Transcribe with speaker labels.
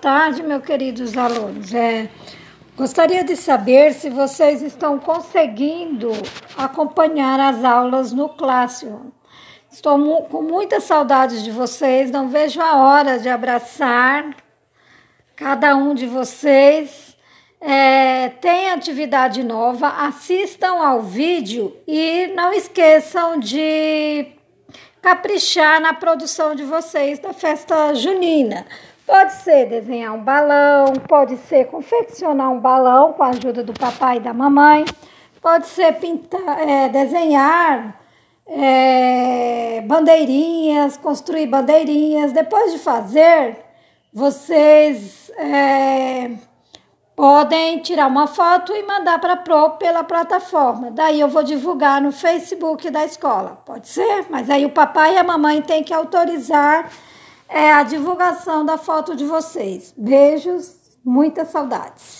Speaker 1: tarde, meus queridos alunos. É, gostaria de saber se vocês estão conseguindo acompanhar as aulas no Classroom. Estou mu com muita saudade de vocês, não vejo a hora de abraçar cada um de vocês. É, tem atividade nova, assistam ao vídeo e não esqueçam de caprichar na produção de vocês da festa junina. Pode ser desenhar um balão, pode ser confeccionar um balão com a ajuda do papai e da mamãe, pode ser pintar, é, desenhar é, bandeirinhas, construir bandeirinhas. Depois de fazer, vocês é, podem tirar uma foto e mandar para pro pela plataforma. Daí eu vou divulgar no Facebook da escola. Pode ser? Mas aí o papai e a mamãe têm que autorizar é a divulgação da foto de vocês. Beijos, muitas saudades.